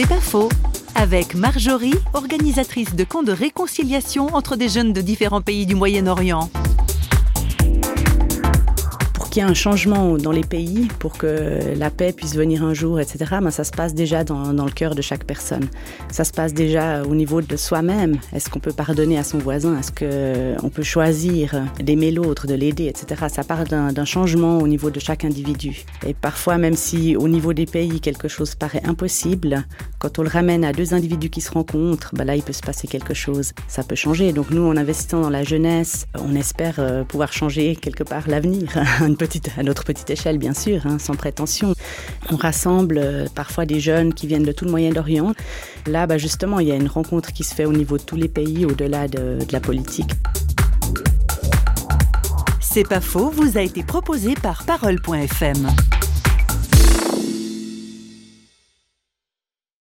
C'est pas faux. Avec Marjorie, organisatrice de camps de réconciliation entre des jeunes de différents pays du Moyen-Orient qu'il y un changement dans les pays pour que la paix puisse venir un jour, etc., ben ça se passe déjà dans, dans, le cœur de chaque personne. Ça se passe déjà au niveau de soi-même. Est-ce qu'on peut pardonner à son voisin? Est-ce qu'on peut choisir d'aimer l'autre, de l'aider, etc. Ça part d'un changement au niveau de chaque individu. Et parfois, même si au niveau des pays, quelque chose paraît impossible, quand on le ramène à deux individus qui se rencontrent, ben là, il peut se passer quelque chose. Ça peut changer. Donc nous, en investissant dans la jeunesse, on espère euh, pouvoir changer quelque part l'avenir. à notre petite échelle, bien sûr, hein, sans prétention. On rassemble euh, parfois des jeunes qui viennent de tout le Moyen-Orient. Là, bah, justement, il y a une rencontre qui se fait au niveau de tous les pays, au-delà de, de la politique. C'est pas faux, vous a été proposé par Parole.fm.